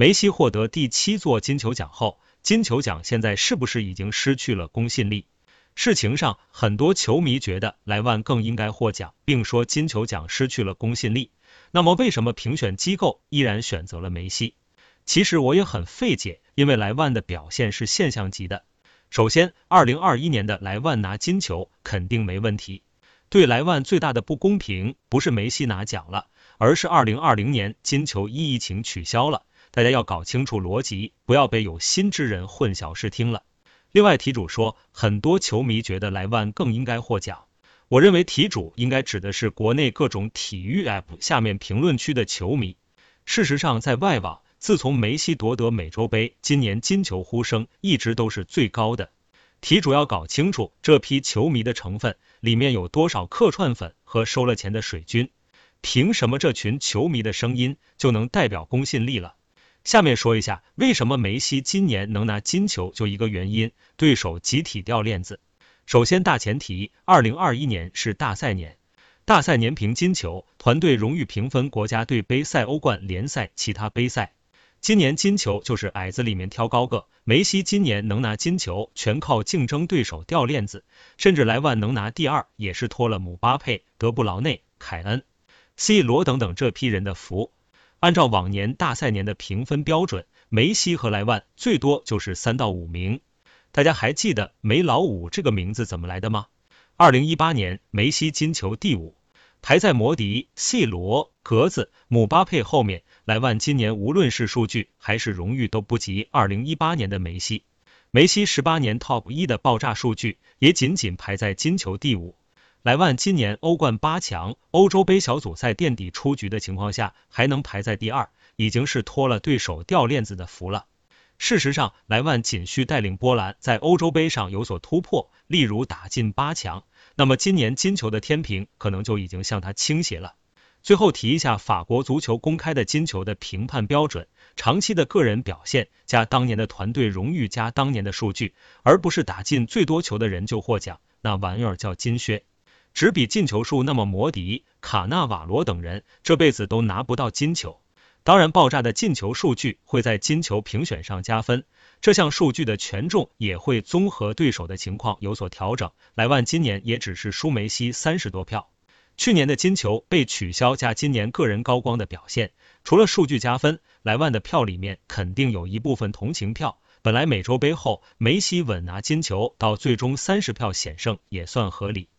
梅西获得第七座金球奖后，金球奖现在是不是已经失去了公信力？事情上，很多球迷觉得莱万更应该获奖，并说金球奖失去了公信力。那么，为什么评选机构依然选择了梅西？其实我也很费解，因为莱万的表现是现象级的。首先，二零二一年的莱万拿金球肯定没问题。对莱万最大的不公平，不是梅西拿奖了，而是二零二零年金球一疫情取消了。大家要搞清楚逻辑，不要被有心之人混淆视听了。另外，题主说很多球迷觉得莱万更应该获奖，我认为题主应该指的是国内各种体育 App 下面评论区的球迷。事实上，在外网，自从梅西夺得美洲杯，今年金球呼声一直都是最高的。题主要搞清楚这批球迷的成分里面有多少客串粉和收了钱的水军，凭什么这群球迷的声音就能代表公信力了？下面说一下为什么梅西今年能拿金球，就一个原因，对手集体掉链子。首先大前提，二零二一年是大赛年，大赛年评金球，团队荣誉评分国家队杯赛、欧冠联赛、其他杯赛。今年金球就是矮子里面挑高个，梅西今年能拿金球，全靠竞争对手掉链子，甚至莱万能拿第二，也是托了姆巴佩、德布劳内、凯恩、C 罗等等这批人的福。按照往年大赛年的评分标准，梅西和莱万最多就是三到五名。大家还记得梅老五这个名字怎么来的吗？二零一八年梅西金球第五，排在摩迪、C 罗、格子、姆巴佩后面。莱万今年无论是数据还是荣誉都不及二零一八年的梅西。梅西十八年 Top 一的爆炸数据也仅仅排在金球第五。莱万今年欧冠八强、欧洲杯小组赛垫底出局的情况下，还能排在第二，已经是托了对手掉链子的福了。事实上，莱万仅需带领波兰在欧洲杯上有所突破，例如打进八强，那么今年金球的天平可能就已经向他倾斜了。最后提一下法国足球公开的金球的评判标准：长期的个人表现加当年的团队荣誉加当年的数据，而不是打进最多球的人就获奖，那玩意儿叫金靴。只比进球数，那么摩迪、卡纳瓦罗等人这辈子都拿不到金球。当然，爆炸的进球数据会在金球评选上加分，这项数据的权重也会综合对手的情况有所调整。莱万今年也只是输梅西三十多票。去年的金球被取消加今年个人高光的表现，除了数据加分，莱万的票里面肯定有一部分同情票。本来美洲杯后梅西稳拿金球，到最终三十票险胜也算合理。